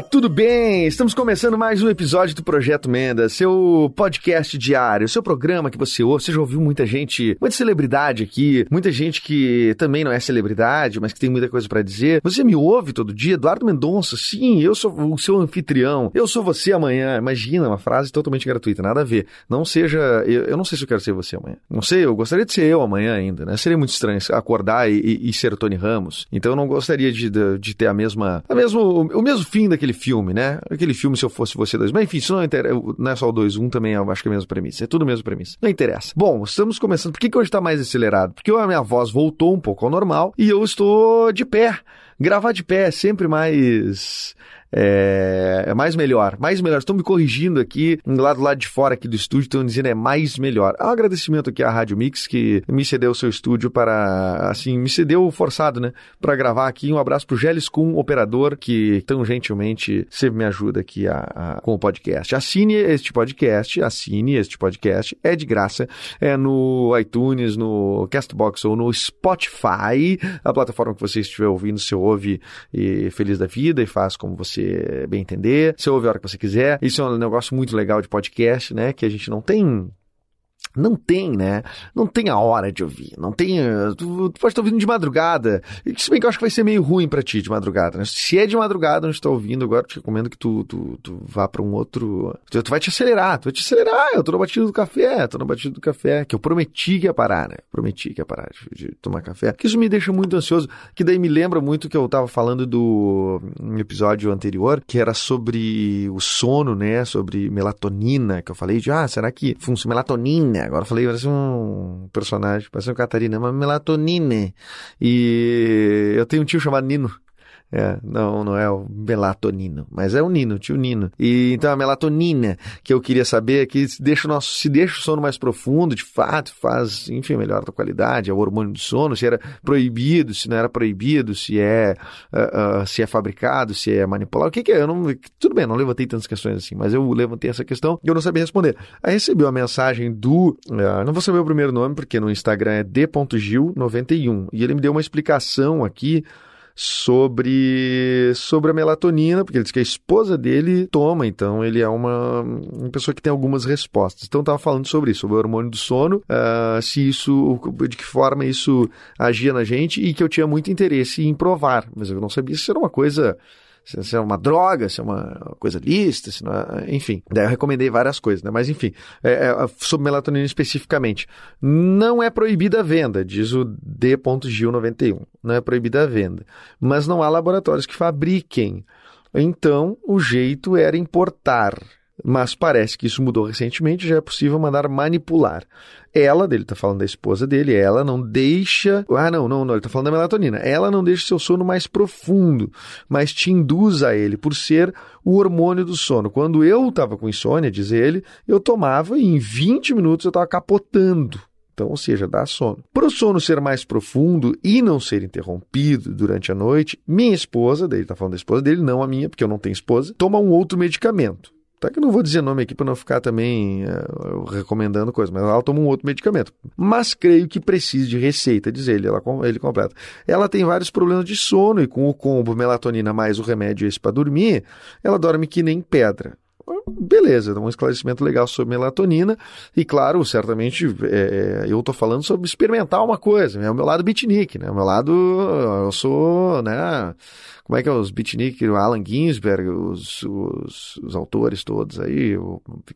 Olá, tudo bem? Estamos começando mais um episódio do Projeto Menda, seu podcast diário, seu programa que você ouve. Você já ouviu muita gente, muita celebridade aqui, muita gente que também não é celebridade, mas que tem muita coisa para dizer. Você me ouve todo dia? Eduardo Mendonça, sim, eu sou o seu anfitrião. Eu sou você amanhã. Imagina, uma frase totalmente gratuita, nada a ver. Não seja. Eu, eu não sei se eu quero ser você amanhã. Não sei, eu gostaria de ser eu amanhã ainda, né? Seria muito estranho acordar e, e, e ser Tony Ramos. Então eu não gostaria de, de, de ter a mesma. A mesmo, o mesmo fim daquele filme, né? Aquele filme Se Eu Fosse Você dois. Mas enfim, isso não, interessa, não é só o 2, 1 um também eu acho que é a mesma premissa. É tudo a mesma premissa. Não interessa. Bom, estamos começando. Por que, que hoje está mais acelerado? Porque a minha voz voltou um pouco ao normal e eu estou de pé. Gravar de pé é sempre mais é, é, mais melhor, mais melhor. Estão me corrigindo aqui, lá do lado de fora aqui do estúdio, estão dizendo é mais melhor. Um agradecimento aqui à Rádio Mix, que me cedeu o seu estúdio para, assim, me cedeu forçado, né, para gravar aqui. Um abraço pro Geles com operador, que tão gentilmente sempre me ajuda aqui a, a, com o podcast. Assine este podcast, assine este podcast, é de graça, é no iTunes, no Castbox ou no Spotify, a plataforma que você estiver ouvindo, você ouve e feliz da vida e faz como você você bem entender. Você ouve a hora que você quiser. Isso é um negócio muito legal de podcast, né? Que a gente não tem não tem, né? Não tem a hora de ouvir. Não tem. Tu, tu pode estar ouvindo de madrugada. Se bem que eu acho que vai ser meio ruim para ti de madrugada, né? Se é de madrugada onde tu tá ouvindo, agora eu te recomendo que tu, tu, tu vá para um outro. Tu, tu, vai te acelerar, tu vai te acelerar. Eu tô no batido do café, tô no batido do café. Que eu prometi que ia parar, né? Prometi que ia parar de, de tomar café. Que isso me deixa muito ansioso. Que daí me lembra muito que eu tava falando do um episódio anterior, que era sobre o sono, né? Sobre melatonina, que eu falei de, ah, será que funciona melatonina? Agora falei, parece um personagem, parece um Catarina, uma melatonina. E eu tenho um tio chamado Nino. É, não, não é o melatonino, mas é o Nino, tio Nino. E então a melatonina que eu queria saber é que se deixa o nosso, se deixa o sono mais profundo, de fato, faz, enfim, melhora a qualidade, é o hormônio do sono, se era proibido, se não era proibido, se é, uh, uh, se é fabricado, se é manipulado, o que, que é? Eu não, tudo bem, não levantei tantas questões assim, mas eu levantei essa questão e eu não sabia responder. Aí recebi uma mensagem do, uh, não vou saber o primeiro nome porque no Instagram é d.gil91 e ele me deu uma explicação aqui sobre, sobre a melatonina, porque ele diz que a esposa dele toma, então ele é uma, uma pessoa que tem algumas respostas. Então estava falando sobre isso, sobre o hormônio do sono, uh, se isso, de que forma isso agia na gente e que eu tinha muito interesse em provar, mas eu não sabia se era uma coisa se é uma droga, se é uma coisa lícita, se não é, enfim. Daí eu recomendei várias coisas, né? Mas enfim, é, é, sobre melatonina especificamente. Não é proibida a venda, diz o D.Gil91. Não é proibida a venda. Mas não há laboratórios que fabriquem. Então, o jeito era importar mas parece que isso mudou recentemente, já é possível mandar manipular. Ela, dele está falando da esposa dele, ela não deixa. Ah, não, não, não, ele está falando da melatonina. Ela não deixa seu sono mais profundo, mas te induz a ele, por ser o hormônio do sono. Quando eu estava com insônia, diz ele, eu tomava e em 20 minutos eu estava capotando. Então, ou seja, dá sono. Para o sono ser mais profundo e não ser interrompido durante a noite, minha esposa, dele está falando da esposa dele, não a minha, porque eu não tenho esposa, toma um outro medicamento. Tá que eu não vou dizer nome aqui para não ficar também uh, recomendando coisa, mas ela toma um outro medicamento. Mas creio que precise de receita, diz ele, ela, ele completa. Ela tem vários problemas de sono e com o combo melatonina mais o remédio esse para dormir, ela dorme que nem pedra beleza, um esclarecimento legal sobre melatonina. E claro, certamente é, eu estou falando sobre experimentar uma coisa, é o meu lado beatnik, né? O meu lado, eu sou, né? Como é que é os beatnik, o Alan Ginsberg, os, os, os autores todos aí,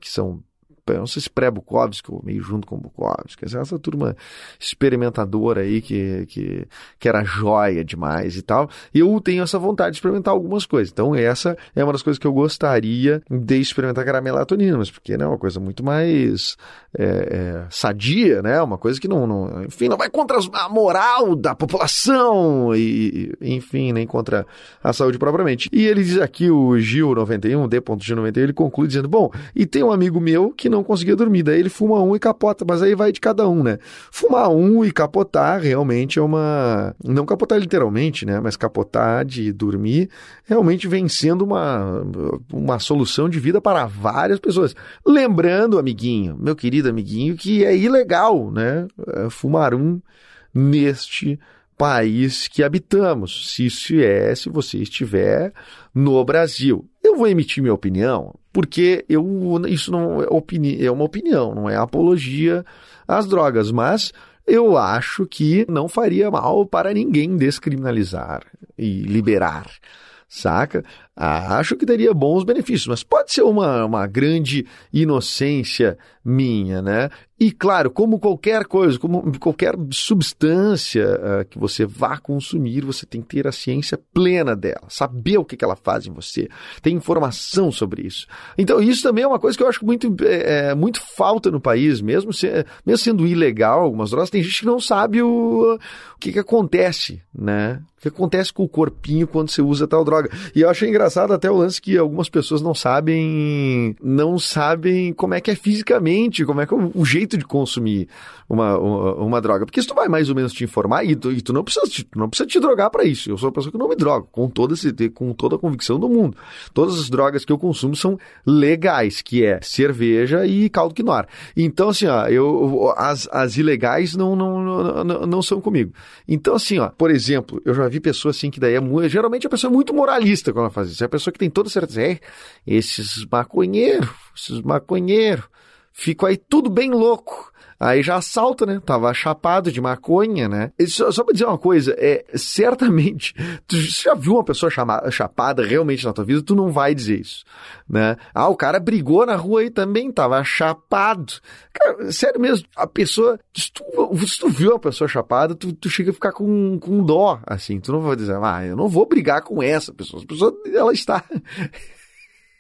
que são não sei se pré-Bukowski ou meio junto com Bukowski, essa turma experimentadora aí que, que, que era joia demais e tal. E eu tenho essa vontade de experimentar algumas coisas. Então, essa é uma das coisas que eu gostaria de experimentar, que era a melatonina, mas porque né, é uma coisa muito mais é, é, sadia, né? Uma coisa que não, não, enfim, não vai contra a moral da população e, enfim, nem contra a saúde propriamente. E ele diz aqui, o Gil91, D.G91, ele conclui dizendo, bom, e tem um amigo meu que não conseguia dormir, daí ele fuma um e capota, mas aí vai de cada um, né? Fumar um e capotar realmente é uma, não capotar literalmente, né? Mas capotar de dormir realmente vem sendo uma, uma solução de vida para várias pessoas. Lembrando, amiguinho, meu querido amiguinho, que é ilegal, né? É, fumar um neste país que habitamos, se isso é, se você estiver no Brasil. Vou emitir minha opinião, porque eu, isso não é, opini é uma opinião, não é apologia às drogas, mas eu acho que não faria mal para ninguém descriminalizar e liberar saca? Acho que daria bons benefícios, mas pode ser uma, uma grande inocência minha, né? E claro, como qualquer coisa, como qualquer substância uh, que você vá consumir, você tem que ter a ciência plena dela, saber o que, que ela faz em você, ter informação sobre isso. Então, isso também é uma coisa que eu acho muito, é, é, muito falta no país, mesmo, se, mesmo sendo ilegal algumas drogas, tem gente que não sabe o, o que, que acontece, né? O que acontece com o corpinho quando você usa tal droga. E eu achei engraçado até o lance que algumas pessoas não sabem, não sabem como é que é fisicamente, como é que é o jeito de consumir uma, uma, uma, droga. Porque se tu vai mais ou menos te informar, e tu, e tu não, precisa, tu não precisa te drogar para isso. Eu sou uma pessoa que não me drogo, com toda, esse, com toda a convicção do mundo. Todas as drogas que eu consumo são legais, que é cerveja e caldo quinoa. Então, assim, ó, eu, as, as ilegais não, não, não, não são comigo. Então, assim, ó, por exemplo, eu já vi pessoas assim que daí é geralmente a pessoa é muito moralista quando ela faz isso. É a pessoa que tem toda certeza, é, esses maconheiros, esses maconheiros, ficam aí tudo bem louco. Aí já assalta, né? Tava chapado de maconha, né? E só, só pra dizer uma coisa, é, certamente, tu já viu uma pessoa chapada realmente na tua vida, tu não vai dizer isso, né? Ah, o cara brigou na rua aí também, tava chapado. Cara, sério mesmo, a pessoa, se tu, se tu viu uma pessoa chapada, tu, tu chega a ficar com, com dó, assim, tu não vai dizer, ah, eu não vou brigar com essa pessoa, a pessoa, ela está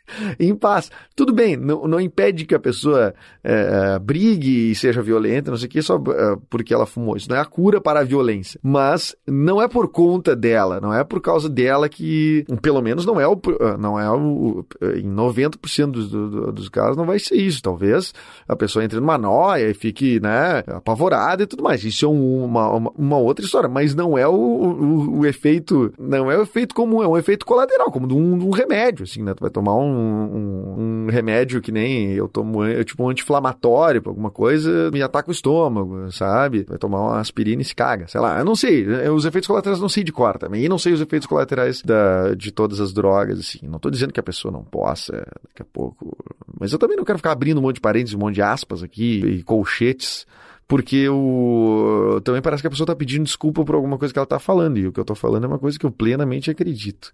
em paz. Tudo bem, não, não impede que a pessoa é, brigue e seja violenta, não sei o que, só é, porque ela fumou. Isso não é a cura para a violência. Mas não é por conta dela, não é por causa dela que, pelo menos não é o, não é o, em 90% dos, do, dos casos não vai ser isso. Talvez a pessoa entre numa noia e fique, né, apavorada e tudo mais. Isso é uma, uma, uma outra história, mas não é o, o, o, efeito, não é o efeito comum, é um efeito colateral, como de um, um remédio, assim, né? Tu vai tomar um um, um, remédio que nem eu tomo, eu, tipo um anti-inflamatório, alguma coisa, me ataca o estômago, sabe? Vai tomar uma aspirina e se caga, sei lá. Eu não sei, os efeitos colaterais não sei de cor também, e não sei os efeitos colaterais da, de todas as drogas, assim. Não tô dizendo que a pessoa não possa, daqui a pouco. Mas eu também não quero ficar abrindo um monte de parênteses, um monte de aspas aqui e colchetes porque o também parece que a pessoa está pedindo desculpa por alguma coisa que ela está falando, e o que eu estou falando é uma coisa que eu plenamente acredito.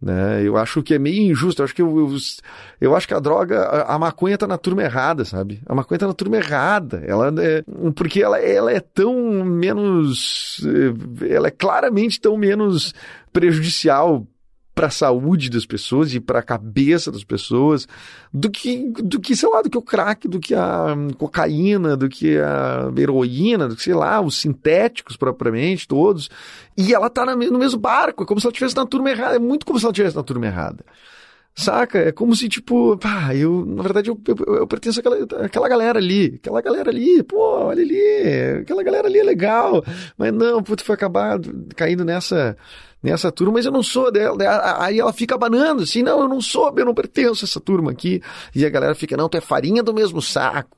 Né? Eu acho que é meio injusto. Eu acho que, eu, eu, eu acho que a droga, a, a maconha tá na turma errada, sabe? A maconha tá na turma errada. Ela é, porque ela, ela é tão menos. Ela é claramente tão menos prejudicial para a saúde das pessoas e para a cabeça das pessoas do que, do que, sei lá, do que o crack, do que a cocaína, do que a heroína, do que, sei lá, os sintéticos propriamente todos. E ela tá no mesmo barco, é como se ela estivesse na turma errada, é muito como se ela estivesse na turma errada. Saca? É como se, tipo, pá, eu, na verdade, eu, eu, eu pertenço àquela, àquela galera ali. Aquela galera ali, pô, olha ali, aquela galera ali é legal. Mas não, putz, foi acabar caindo nessa, nessa turma, mas eu não sou dela. Aí ela fica abanando assim, não, eu não sou, eu não pertenço a essa turma aqui. E a galera fica, não, tu é farinha do mesmo saco.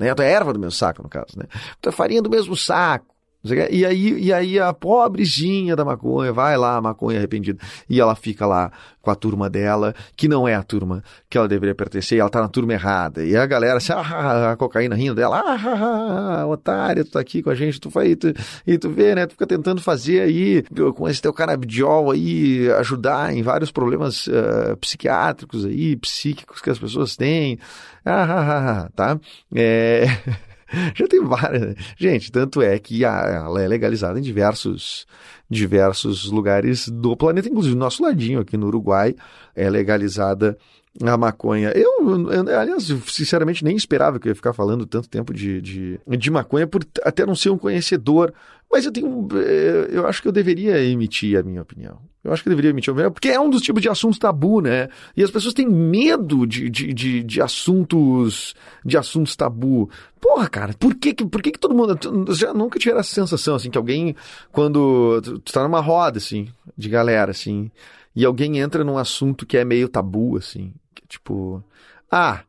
Né? Tu é erva do mesmo saco, no caso, né? Tu é farinha do mesmo saco. E aí, e aí a pobrezinha da maconha vai lá, a maconha arrependida, e ela fica lá com a turma dela, que não é a turma que ela deveria pertencer, ela tá na turma errada. E a galera, assim, ah, a cocaína rindo dela, ah, ah, otário, tu tá aqui com a gente, tu vai, tu, e tu vê, né, tu fica tentando fazer aí, com esse teu canabidiol aí, ajudar em vários problemas uh, psiquiátricos aí, psíquicos que as pessoas têm, ah, ah, ah, ah tá? É... Já tem várias. Né? Gente, tanto é que ela é legalizada em diversos, diversos lugares do planeta, inclusive no nosso ladinho, aqui no Uruguai, é legalizada a maconha. Eu, eu, aliás, sinceramente, nem esperava que eu ia ficar falando tanto tempo de, de, de maconha, por até não ser um conhecedor. Mas eu tenho. Eh, eu acho que eu deveria emitir a minha opinião. Eu acho que eu deveria emitir a minha opinião, porque é um dos tipos de assuntos tabu, né? E as pessoas têm medo de, de, de, de assuntos de assuntos tabu. Porra, cara, por que, por que, que todo mundo. Já nunca tiveram essa sensação, assim, que alguém, quando. Tu tá numa roda, assim, de galera, assim, e alguém entra num assunto que é meio tabu, assim, Tipo, ah,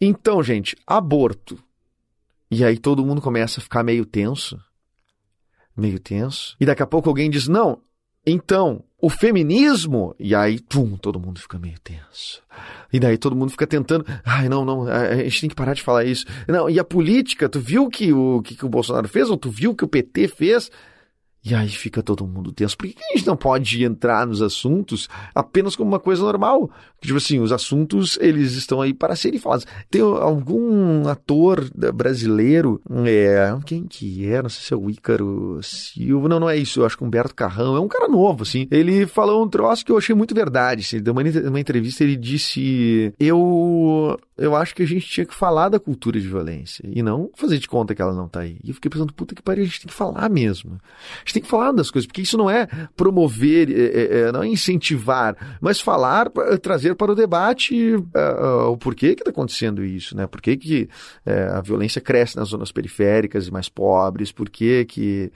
então, gente, aborto. E aí todo mundo começa a ficar meio tenso. Meio tenso. E daqui a pouco alguém diz: não, então, o feminismo. E aí, pum, todo mundo fica meio tenso. E daí todo mundo fica tentando. Ai, não, não, a gente tem que parar de falar isso. Não, e a política, tu viu que o que, que o Bolsonaro fez? Ou tu viu que o PT fez? E aí fica todo mundo tenso. Por que a gente não pode entrar nos assuntos apenas como uma coisa normal? Tipo assim, os assuntos, eles estão aí para serem falados. Tem algum ator brasileiro, é, quem que é? Não sei se é o Ícaro Silva. Não, não é isso. Eu acho que Humberto Carrão é um cara novo, assim. Ele falou um troço que eu achei muito verdade. Assim. Ele deu uma, uma entrevista, ele disse, eu, eu acho que a gente tinha que falar da cultura de violência e não fazer de conta que ela não tá aí. E eu fiquei pensando, puta que pariu, a gente tem que falar mesmo. A gente tem que falar das coisas, porque isso não é promover, é, é, é não é incentivar, mas falar, trazer para o debate uh, o porquê que está acontecendo isso, né? Por que, que uh, a violência cresce nas zonas periféricas e mais pobres, por que que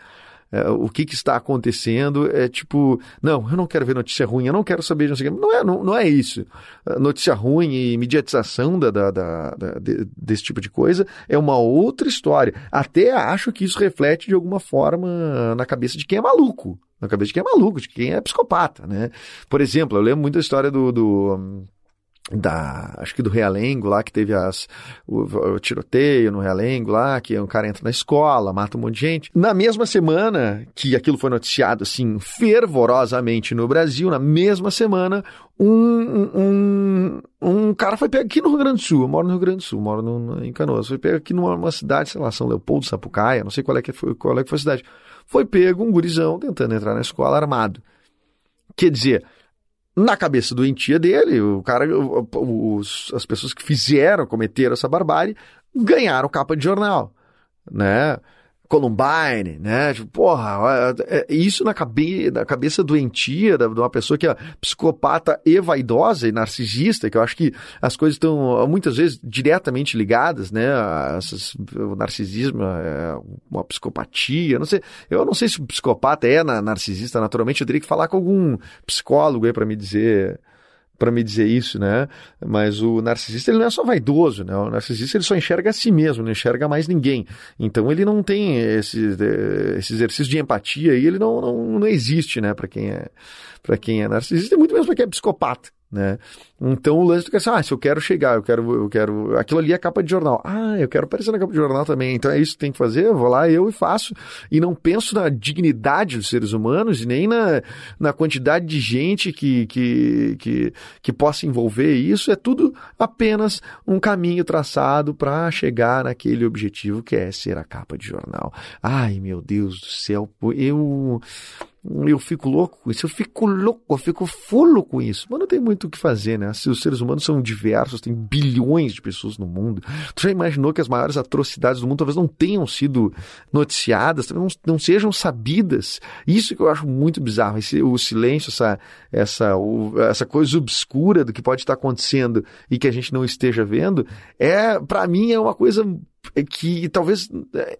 é, o que, que, está acontecendo, é tipo, não, eu não quero ver notícia ruim, eu não quero saber de não sei o que. Não é, não, não é isso. Notícia ruim e mediatização da, da, da, da, desse tipo de coisa é uma outra história. Até acho que isso reflete de alguma forma na cabeça de quem é maluco. Na cabeça de quem é maluco, de quem é psicopata, né? Por exemplo, eu lembro muito da história do, do da acho que do Realengo lá que teve as o, o, tiroteio no Realengo lá que um cara entra na escola mata um monte de gente. Na mesma semana que aquilo foi noticiado assim fervorosamente no Brasil na mesma semana um, um, um cara foi pego aqui no Rio Grande do Sul. Eu moro no Rio Grande do Sul moro no, em Canoas. Foi pego aqui numa cidade sei lá São Leopoldo Sapucaia não sei qual é que foi qual é que foi a cidade. Foi pego um gurizão tentando entrar na escola armado. Quer dizer na cabeça doentia dele, o cara, os, as pessoas que fizeram, cometeram essa barbárie, ganharam capa de jornal, né? Columbine, né? Tipo, porra, é, é, isso na, cabe, na cabeça doentia de uma pessoa que é psicopata e vaidosa e narcisista, que eu acho que as coisas estão muitas vezes diretamente ligadas, né? Essas, o narcisismo é uma psicopatia, não sei. Eu não sei se o psicopata é narcisista, naturalmente, eu teria que falar com algum psicólogo aí para me dizer para me dizer isso, né? Mas o narcisista ele não é só vaidoso, né? O narcisista ele só enxerga a si mesmo, não enxerga mais ninguém. Então ele não tem esse, esse exercício de empatia e ele não, não, não existe, né? Para quem é para quem é narcisista e muito menos para quem é psicopata. Né? Então o lance fica assim, ah, se eu quero chegar, eu quero, eu quero. Aquilo ali é capa de jornal. Ah, eu quero aparecer na capa de jornal também. Então é isso que tem que fazer, eu vou lá, eu e faço. E não penso na dignidade dos seres humanos e nem na, na quantidade de gente que, que, que, que possa envolver isso. É tudo apenas um caminho traçado para chegar naquele objetivo que é ser a capa de jornal. Ai, meu Deus do céu, eu eu fico louco com isso, eu fico louco, eu fico fulo com isso. Mas não tem muito o que fazer, né? Se os seres humanos são diversos, tem bilhões de pessoas no mundo. Tu já imaginou que as maiores atrocidades do mundo talvez não tenham sido noticiadas, talvez não, não sejam sabidas? Isso que eu acho muito bizarro, esse, o silêncio, essa, essa, o, essa coisa obscura do que pode estar acontecendo e que a gente não esteja vendo, é, para mim, é uma coisa que talvez é,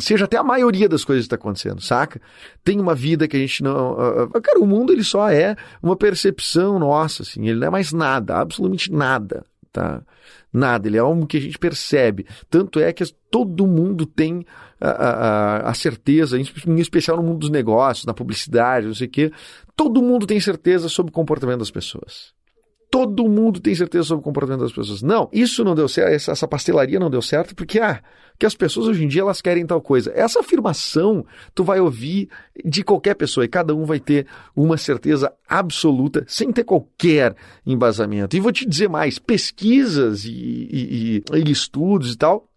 seja até a maioria das coisas que está acontecendo, saca? Tem uma vida que a gente não. Uh, cara, o mundo ele só é uma percepção nossa, assim, ele não é mais nada, absolutamente nada. tá? Nada, ele é algo que a gente percebe. Tanto é que todo mundo tem a, a, a certeza, em especial no mundo dos negócios, na publicidade, não sei o quê, todo mundo tem certeza sobre o comportamento das pessoas todo mundo tem certeza sobre o comportamento das pessoas. Não, isso não deu certo, essa, essa pastelaria não deu certo porque ah, que as pessoas hoje em dia elas querem tal coisa. Essa afirmação tu vai ouvir de qualquer pessoa e cada um vai ter uma certeza absoluta sem ter qualquer embasamento. E vou te dizer mais, pesquisas e, e, e, e estudos e tal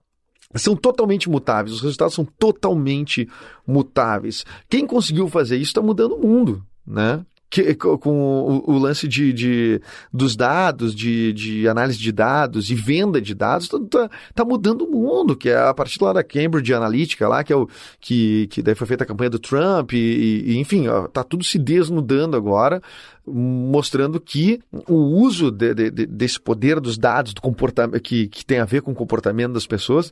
são totalmente mutáveis, os resultados são totalmente mutáveis. Quem conseguiu fazer isso está mudando o mundo, né? Que, com o, o lance de, de, dos dados, de, de análise de dados e venda de dados, tá, tá, tá, mudando o mundo, que é a partir lá da Cambridge Analytica, lá, que é o que, que daí foi feita a campanha do Trump, e, e enfim, ó, tá tudo se desnudando agora, mostrando que o uso de, de, desse poder dos dados, do comportamento que, que tem a ver com o comportamento das pessoas,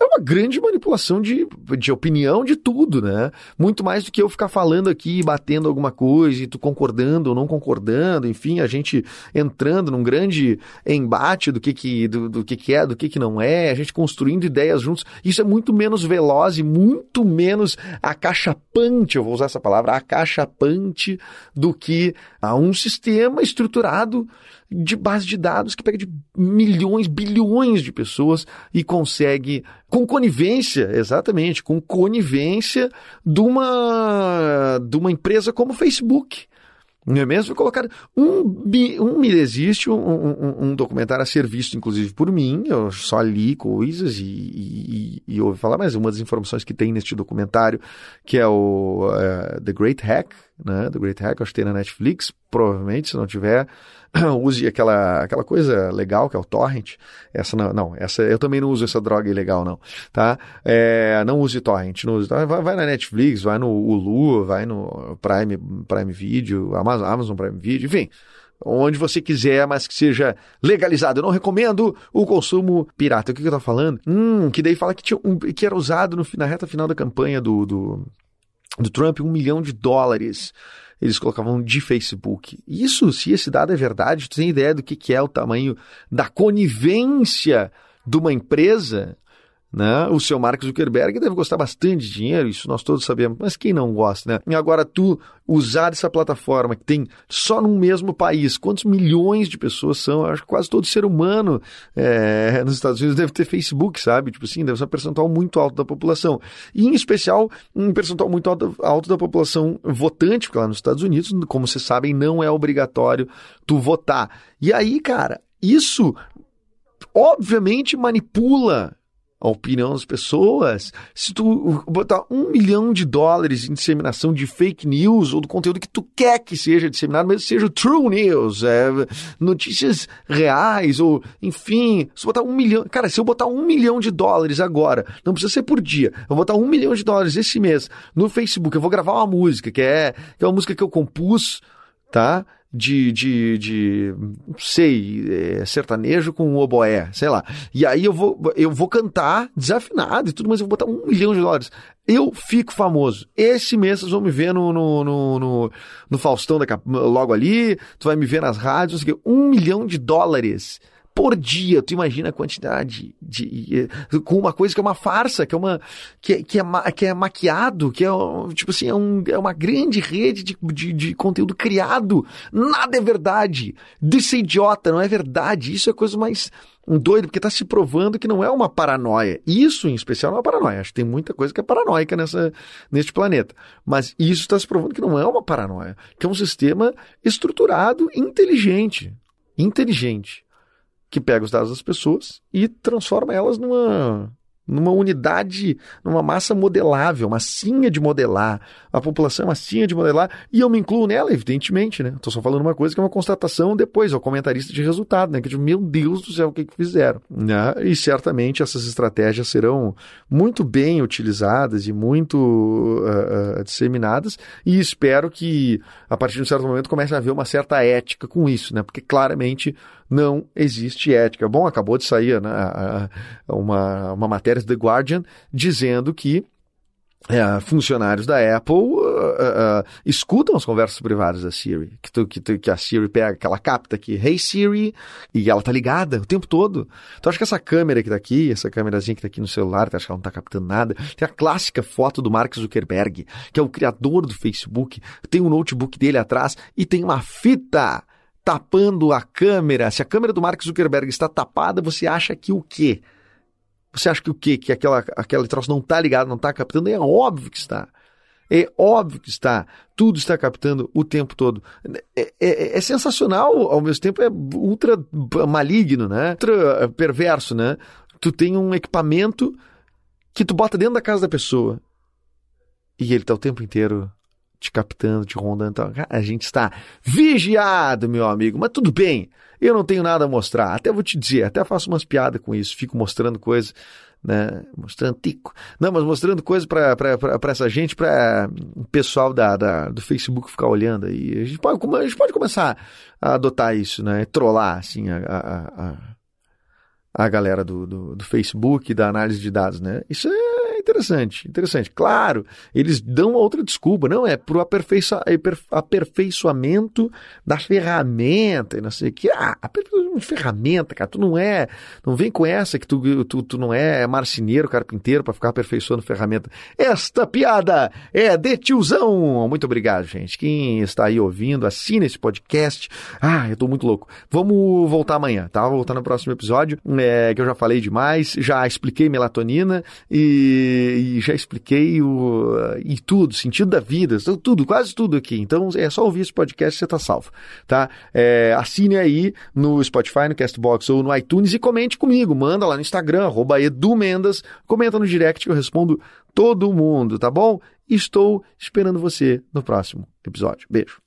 é uma grande manipulação de, de opinião de tudo, né? Muito mais do que eu ficar falando aqui, batendo alguma coisa e tu concordando ou não concordando, enfim, a gente entrando num grande embate do que que, do, do que, que é, do que que não é, a gente construindo ideias juntos. Isso é muito menos veloz e muito menos acachapante, eu vou usar essa palavra, acachapante do que a um sistema estruturado de base de dados que pega de milhões, bilhões de pessoas e consegue, com conivência, exatamente, com conivência de uma, de uma empresa como o Facebook. Não é mesmo? Colocar um, um existe um, um, um, documentário a ser visto, inclusive, por mim. Eu só li coisas e, e, e ouvi falar, mas uma das informações que tem neste documentário, que é o uh, The Great Hack, né? The Great Hack, acho que tem na Netflix, provavelmente, se não tiver, use aquela, aquela coisa legal que é o torrent. Essa não, não, essa eu também não uso essa droga ilegal não, tá? É, não use torrent, não use, vai, vai na Netflix, vai no Hulu, vai no Prime, Prime Video, Amazon, Amazon Prime Video, enfim, onde você quiser, mas que seja legalizado. Eu não recomendo o consumo pirata. O que, que eu tô falando? Hum, que daí fala que, tinha um, que era usado no, na reta final da campanha do, do, do Trump um milhão de dólares eles colocavam de Facebook. Isso, se esse dado é verdade, tu tem ideia do que, que é o tamanho da conivência de uma empresa né? O seu Mark Zuckerberg deve gostar bastante de dinheiro, isso nós todos sabemos, mas quem não gosta, né? E agora tu usar essa plataforma que tem só num mesmo país, quantos milhões de pessoas são? Eu acho que quase todo ser humano é, nos Estados Unidos deve ter Facebook, sabe? Tipo assim, deve ser um percentual muito alto da população. E em especial, um percentual muito alto, alto da população votante, porque lá nos Estados Unidos, como vocês sabem, não é obrigatório tu votar. E aí, cara, isso obviamente manipula a opinião das pessoas, se tu botar um milhão de dólares em disseminação de fake news ou do conteúdo que tu quer que seja disseminado, mesmo seja true news, é, notícias reais, ou enfim, se botar um milhão. Cara, se eu botar um milhão de dólares agora, não precisa ser por dia, eu vou botar um milhão de dólares esse mês no Facebook, eu vou gravar uma música, que é, que é uma música que eu compus, tá? De, de, de sei, é, sertanejo com oboé, sei lá. E aí eu vou, eu vou cantar desafinado e tudo, mas eu vou botar um milhão de dólares. Eu fico famoso. Esse mês vocês vão me ver no, no, no, no, no Faustão daqui, logo ali, tu vai me ver nas rádios, um milhão de dólares por dia. Tu imagina a quantidade de. com uma coisa que é uma farsa, que é uma. que, é, que, é, que é maquiado, que é tipo assim, é, um, é uma grande rede de, de, de conteúdo criado. Nada é verdade. Desse idiota, não é verdade. Isso é coisa mais doido, porque está se provando que não é uma paranoia. Isso, em especial, não é paranoia. Acho que tem muita coisa que é paranoica nessa, neste planeta. Mas isso está se provando que não é uma paranoia, que é um sistema estruturado, inteligente. Inteligente que pega os dados das pessoas e transforma elas numa numa unidade, numa massa modelável, massinha de modelar. A população é massinha de modelar e eu me incluo nela, evidentemente, né? Estou só falando uma coisa que é uma constatação depois, ao comentarista de resultado, né? Que tipo, meu Deus do céu, o que, que fizeram? Né? E certamente essas estratégias serão muito bem utilizadas e muito uh, uh, disseminadas e espero que a partir de um certo momento comece a haver uma certa ética com isso, né? Porque claramente não existe ética. Bom, acabou de sair né, uma, uma matéria do The Guardian dizendo que é, funcionários da Apple uh, uh, escutam as conversas privadas da Siri, que, tu, que, tu, que, a Siri pega, que ela capta aqui, Hey Siri, e ela tá ligada o tempo todo. Então acho que essa câmera que tá aqui, essa câmerazinha que tá aqui no celular, acho que ela não tá captando nada. Tem a clássica foto do Mark Zuckerberg, que é o criador do Facebook, tem o um notebook dele atrás e tem uma fita tapando a câmera. Se a câmera do Mark Zuckerberg está tapada, você acha que o quê? Você acha que o quê? Que aquela, aquele troço não está ligado, não está captando? É óbvio que está. É óbvio que está. Tudo está captando o tempo todo. É, é, é, sensacional, ao mesmo tempo é ultra maligno, né? Ultra perverso, né? Tu tem um equipamento que tu bota dentro da casa da pessoa e ele está o tempo inteiro te captando, te rondando. A gente está vigiado, meu amigo. Mas tudo bem. Eu não tenho nada a mostrar. Até vou te dizer, até faço umas piadas com isso, fico mostrando coisas, né? Mostrando tico. Não, mas mostrando coisas para essa gente, para o pessoal da, da, do Facebook ficar olhando aí. A gente, pode, a gente pode começar a adotar isso, né? Trollar, assim, a, a, a, a galera do, do, do Facebook, da análise de dados, né? Isso é interessante, interessante. Claro, eles dão outra desculpa, não, é pro aperfeiçoa, aperfeiçoamento da ferramenta e não sei o que. Ah, aperfeiçoamento de ferramenta, cara, tu não é, não vem com essa que tu, tu, tu não é marceneiro, carpinteiro para ficar aperfeiçoando ferramenta. Esta piada é de tiozão. Muito obrigado, gente. Quem está aí ouvindo, assina esse podcast. Ah, eu tô muito louco. Vamos voltar amanhã, tá? Vou voltar no próximo episódio, é, que eu já falei demais, já expliquei melatonina e e, já expliquei o, e tudo, sentido da vida, tudo, quase tudo aqui. Então é só ouvir esse podcast você está salvo, tá? É, assine aí no Spotify, no Castbox ou no iTunes e comente comigo. Manda lá no Instagram, arroba edumendas, comenta no direct que eu respondo todo mundo, tá bom? Estou esperando você no próximo episódio. Beijo.